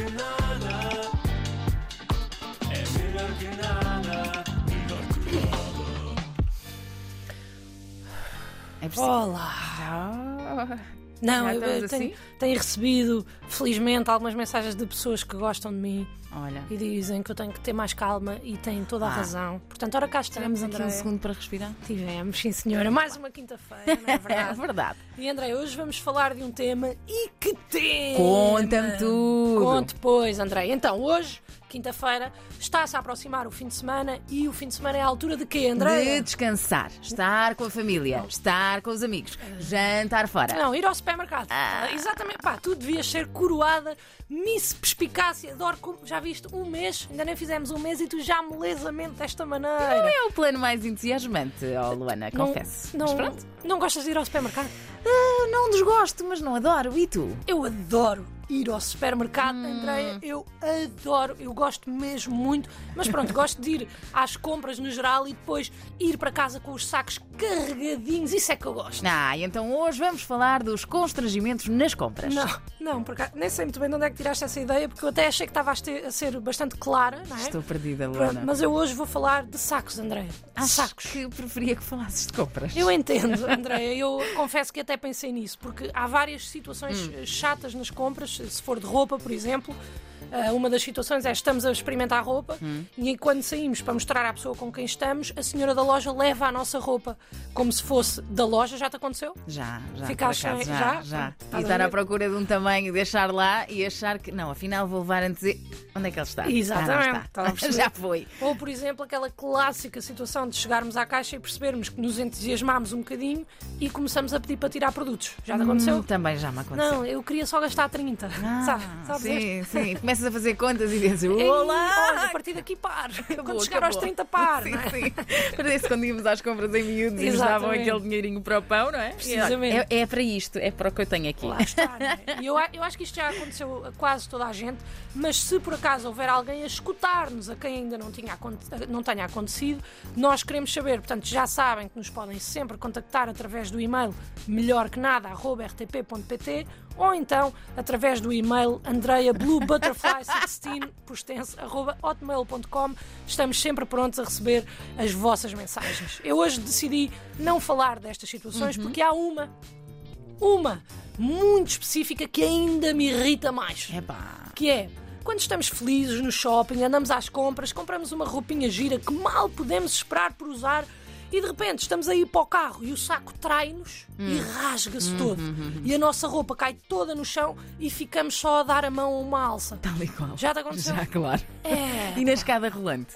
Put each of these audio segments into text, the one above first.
que nada. É melhor que nada. Melhor que nada. É preciso. Olá! Não, Já eu, estamos eu tenho, assim? tenho recebido, felizmente, algumas mensagens de pessoas que gostam de mim Olha, e dizem que eu tenho que ter mais calma e têm toda a Ah. razão. Portanto, ora cá tivemos estamos, aqui um André. segundo para respirar. Tivemos, sim senhora. Mais uma quinta-feira, não é É verdade? verdade. e André, hoje vamos falar de um tema e que tema! Conta-me tudo. Conte, pois, André. Então, hoje, quinta-feira, está-se a aproximar o fim de semana e o fim de semana é a altura de quê, André? De descansar, estar com a família, estar com os amigos, jantar fora. Não, ir ao supermercado. Ah. Exatamente. Pá, tu devias ser coroada Miss Perspicácia. Adoro como já viste um mês, ainda nem fizemos um mês e tu já molezamente desta maneira. Não é o plano mais entusiasmante, oh, Luana, Não- confesso. Não, Mas pronto. não gostas de ir ao supermercado? Ah, não desgosto, mas não adoro. E tu? Eu adoro ir ao supermercado, Hum. Andréia. Eu adoro, eu gosto mesmo muito. Mas pronto, gosto de ir às compras no geral e depois ir para casa com os sacos carregadinhos. Isso é que eu gosto. Ah, então hoje vamos falar dos constrangimentos nas compras. Não, não, por acaso, nem sei muito bem de onde é que tiraste essa ideia, porque eu até achei que estava a ter- a ser bastante clara, não é? Estou perdida, Luana. mas eu hoje vou falar de sacos, André. Acho Sacos. que eu preferia que falasses de compras. Eu entendo, Andréia, eu confesso que até pensei nisso, porque há várias situações Hum. chatas nas compras, se for de roupa, por exemplo. Ah, Uma das situações é estamos a experimentar roupa Hum. e quando saímos para mostrar à pessoa com quem estamos, a senhora da loja leva a nossa roupa como se fosse da loja. Já te aconteceu? Já, já. Ficaste acaso, já, já? já. E estar à procura de um tamanho, deixar lá e achar que. Não, afinal vou levar antes de. Onde é que ele está? Exatamente, Ah, está. perceber. já foi. Ou, por exemplo, aquela clássica situação de chegarmos à caixa e percebermos que nos entusiasmámos um bocadinho e começamos a pedir para tirar produtos. Já te aconteceu? Hum, também já me aconteceu. Não, eu queria só gastar 30. Ah, sabe? Sabes este? sim, sim começas a fazer contas e dizes: Olá! Olha, a partir daqui par. Acabou, Quando chegar acabou. aos 30 par. Sim, é? sim. sim. isso, quando íamos às compras em miúdos Exatamente. e nos davam aquele dinheirinho para o pão, não é? é? Precisamente. É, é para isto, é para o que eu tenho aqui. Lá está, é? eu, eu acho que isto já aconteceu a quase toda a gente, mas se por acaso houver alguém a escutar-nos, a quem ainda não, tinha, não tenha acontecido, nós queremos saber. Portanto, já sabem que nos podem sempre contactar através do e-mail melhor que nada, rtp.pt ou então através do e-mail andreia blue butterfly paixestino@hotmail.com Estamos sempre prontos a receber as vossas mensagens. Eu hoje decidi não falar destas situações uhum. porque há uma, uma muito específica que ainda me irrita mais. Epá. Que é quando estamos felizes no shopping, andamos às compras, compramos uma roupinha gira que mal podemos esperar por usar e de repente estamos a ir para o carro e o saco trai-nos e rasga-se todo. E a nossa roupa cai toda no chão e ficamos só a dar a mão a uma alça. Tal e qual. Já te aconteceu? Já, claro. É. E na escada rolante?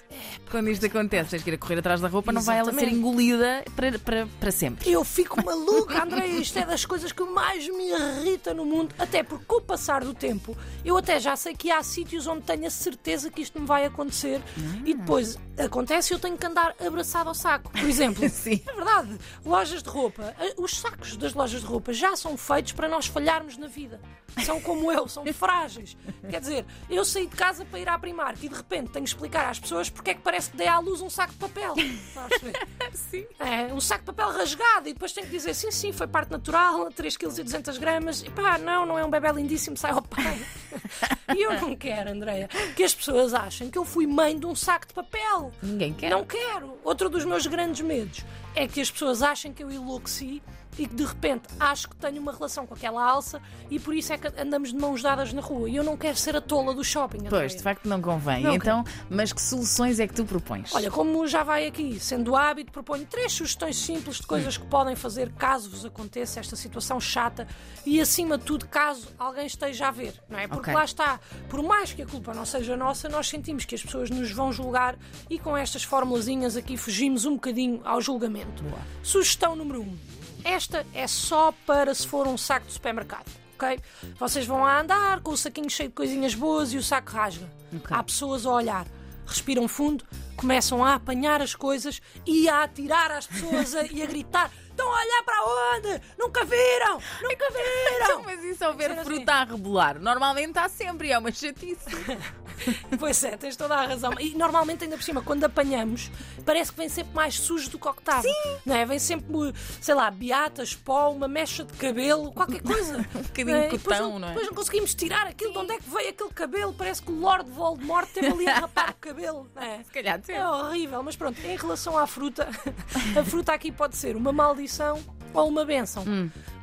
Quando isto acontece, tens que ir a correr atrás da roupa, não vai ela ser Exatamente. engolida para, para, para sempre. Eu fico maluca, André. Isto é das coisas que mais me irrita no mundo. Até porque, com o passar do tempo, eu até já sei que há sítios onde tenho a certeza que isto me vai acontecer. E depois acontece e eu tenho que andar abraçado ao saco. Por exemplo, Sim. é verdade, lojas de roupa. eh, Os sacos das lojas de roupa já são feitos para nós falharmos na vida. São como eu, são frágeis. Quer dizer, eu saí de casa para ir à Primark e de repente tenho que explicar às pessoas porque é que parece que dei à luz um saco de papel. Sim. É, um saco de papel rasgado e depois tem que dizer sim, sim, foi parte natural, 3 kg e 200 gramas. E pá, não, não é um bebê lindíssimo, sai ao pai. e eu não quero, Andreia, que as pessoas achem que eu fui mãe de um saco de papel. Ninguém quer. Não quero. Outro dos meus grandes medos é que as pessoas achem que eu enlouqueci e que de repente acho que tenho uma relação com aquela alça e por isso é que andamos de mãos dadas na rua. E eu não quero ser a tola do shopping. Pois, de facto não convém. Não então, mas que soluções é que tu propões? Olha, como já vai aqui, sendo hábito, proponho três sugestões simples de coisas que podem fazer caso vos aconteça esta situação chata e, acima de tudo, caso alguém esteja a ver, não é? Porque Ok. lá está, por mais que a culpa não seja nossa, nós sentimos que as pessoas nos vão julgar e com estas formulazinhas aqui fugimos um bocadinho ao julgamento. Sugestão número um. Esta é só para se for um saco de supermercado. ok? Vocês vão a andar com o saquinho cheio de coisinhas boas e o saco rasga. Há pessoas a olhar, respiram fundo, começam a apanhar as coisas e a atirar às pessoas a- e a gritar: Estão a olhar para onde? Nunca viram! Nunca viram! Mas isso ao ver assim. fruta a rebolar, normalmente há sempre, é uma chatice. Pois é, tens toda a razão. E normalmente, ainda por cima, quando apanhamos, parece que vem sempre mais sujo do que o que estava. Não é? Vem sempre, sei lá, beatas, pó, uma mecha de cabelo, qualquer coisa. um bocadinho de cotão, não é? Depois não conseguimos tirar aquilo. De onde é que veio aquele cabelo? Parece que o Lord Voldemort teve ali a rapar o cabelo. Não é? Se calhar É horrível, mas pronto, em relação à fruta, a fruta aqui pode ser uma maldição ou uma benção.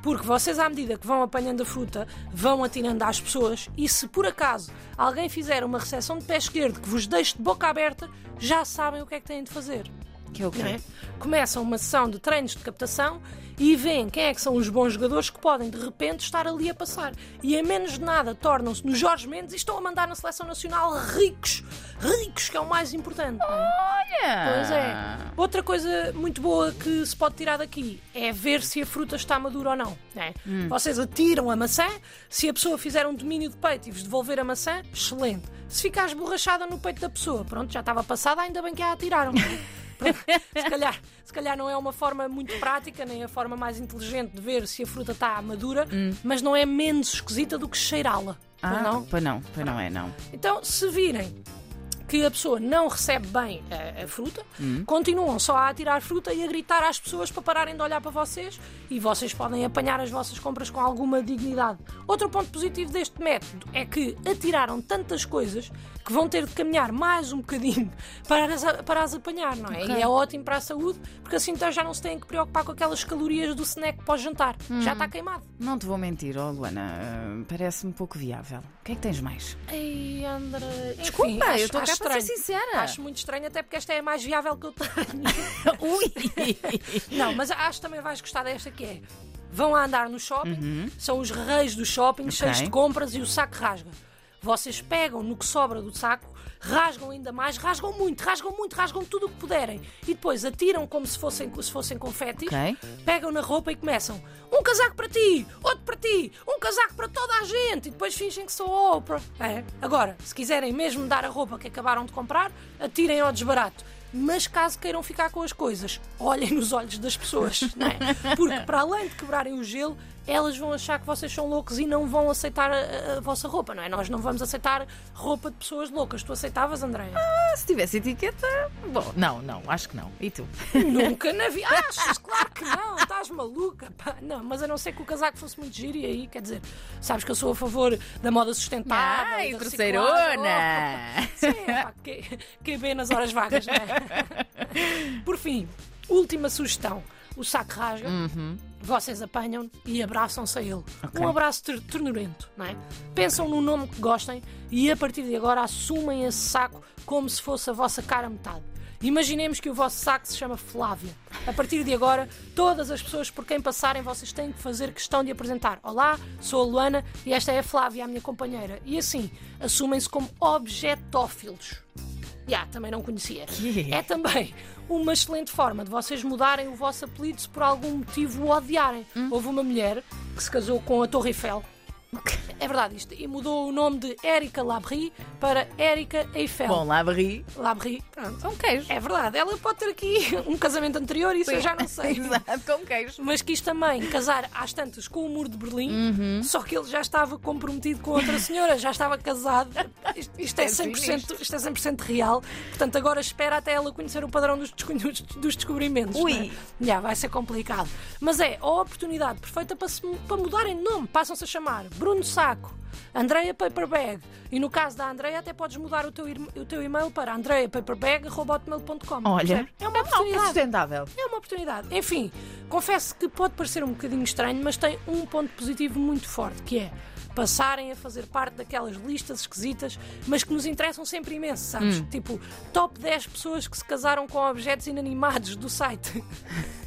Porque vocês, à medida que vão apanhando a fruta, vão atirando às pessoas e se por acaso alguém fizer uma recepção de pé esquerdo que vos deixe de boca aberta, já sabem o que é que têm de fazer. Que é o quê? é? Começam uma sessão de treinos de captação e veem quem é que são os bons jogadores que podem de repente estar ali a passar. E em menos de nada tornam-se no Jorge Mendes e estão a mandar na seleção nacional ricos. Ricos, que é o mais importante. é? Olha! Pois é. Outra coisa muito boa que se pode tirar daqui é ver se a fruta está madura ou não. né? Vocês atiram a maçã, se a pessoa fizer um domínio de peito e vos devolver a maçã, excelente. Se ficar esborrachada no peito da pessoa, pronto, já estava passada, ainda bem que a atiraram. Se, calhar, se calhar não é uma forma muito prática, nem a forma mais inteligente de ver se a fruta está madura, mas não é menos esquisita do que cheirá-la. pois Ah, não? pois não, pois não é, não. Então, se virem que a pessoa não recebe bem a, a fruta, continuam só a atirar fruta e a gritar às pessoas para pararem de olhar para vocês e vocês podem apanhar as vossas compras com alguma dignidade. Outro ponto positivo deste método é que atiraram tantas coisas que vão ter de caminhar mais um bocadinho para as, para as apanhar, não é? Ok. E é ótimo para a saúde, porque assim então já não se têm que preocupar com aquelas calorias do snack pós-jantar. Já está queimado. Não te vou mentir, oh Luana, ah, parece-me pouco viável. O que é que tens mais? Ei, André. Enfim, Desculpa, acho- eu estou cá acho para ser estranho. sincera. Acho muito estranho, até porque esta é a mais viável que eu tenho. Ui! Não, mas acho que também vais gostar desta que é. Vão a andar no shopping, são os reis do shopping, cheios de compras e o saco rasga. Vocês pegam no que sobra do saco, rasgam ainda mais, rasgam muito, rasgam muito, rasgam tudo o que puderem. E depois atiram como se fossem, se fossem confetis, Ok. pegam na roupa e começam. Um casaco para ti, outro para ti, um casaco para toda a gente. E depois fingem que sou Oprah. É. Agora, se quiserem mesmo dar a roupa que acabaram de comprar, atirem ao desbarato. Mas caso queiram ficar com as coisas, olhem nos olhos das pessoas, não é? Porque para além de quebrarem o gelo, elas vão achar que vocês são loucos e não vão aceitar a, a- vossa roupa, não é? Nós não vamos aceitar roupa de pessoas loucas. Tu aceitavas, Andréia? Se tivesse etiqueta, bom, não, não, acho que não. E tu? Nunca na vida. Achas? Claro que não, estás maluca. pá. Não, mas a não ser que o casaco fosse muito giro e aí, quer dizer, sabes que eu sou a favor da moda sustentável. Ai, grosseirona! Sim, pá, que, que bem nas horas vagas, não é? Por fim, última sugestão: o saco rasga. Vocês apanham e abraçam-se a ele. Ok. Um abraço ter- ternurento, não é? Pensam num nome que gostem e a partir de agora assumem esse saco como se fosse a vossa cara metade. Imaginemos que o vosso saco se chama Flávia. A partir de agora, todas as pessoas por quem passarem, vocês têm que fazer questão de apresentar. Olá, sou a Luana e esta é a Flávia, a minha companheira. E assim, assumem-se como objetófilos. Já, também não conhecia. Que? É também uma excelente forma de vocês mudarem o vosso apelido se por algum motivo o odiarem. Houve uma mulher que se casou com a Torre Eiffel. É verdade isto. E mudou o nome de Érica Labrie para Érica Eiffel. Bom, barri. Labrie, pronto. Com queijo. É verdade. Ela pode ter aqui um casamento anterior, isso eu já não sei. Exato, com queijo. Mas quis também casar às tantas com o muro de Berlim, só que ele já estava comprometido com outra senhora, já estava casado. Isto, isto é, É 100%, sinistro. isto é 100% real. Portanto, agora espera até ela conhecer o padrão dos, dos- descobrimentos. Ui. não é? Já, vai ser complicado. Mas é a oportunidade perfeita para, se- para mudarem de nome. Passam-se a chamar Bruno Saco. Andreia Paperbag. E no caso da Andreia, até podes mudar o teu, o teu e-mail para andreiapaperbag.com. Olha, É uma é oportunidade. sustentável. É uma oportunidade. Enfim, confesso que pode parecer um bocadinho estranho, mas tem um ponto positivo muito forte, que é passarem a fazer parte daquelas listas esquisitas, mas que nos interessam sempre imenso, sabes? Tipo, top 10 pessoas que se casaram com objetos inanimados do site.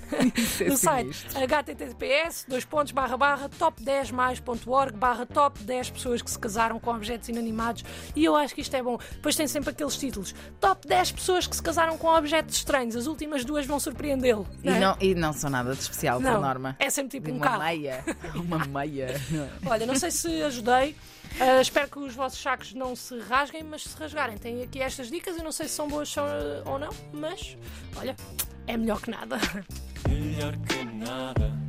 É no site https dois pontos barra barra top10mais.org barra top 10 pessoas que se casaram com objetos inanimados e eu acho que isto é bom. Depois tem sempre aqueles títulos top 10 pessoas que se casaram com objetos estranhos. As últimas duas vão surpreendê-lo. E não é? não, e não são nada de especial, por Não, norma. é sempre tipo um uma carro. meia. Uma meia. Olha, não sei se ajudei. Ah, espero que os vossos sacos não se rasguem, mas se rasgarem, têm aqui estas dicas. Eu não sei se são boas ah, ou não, mas olha, é melhor que nada. Melhor que nada.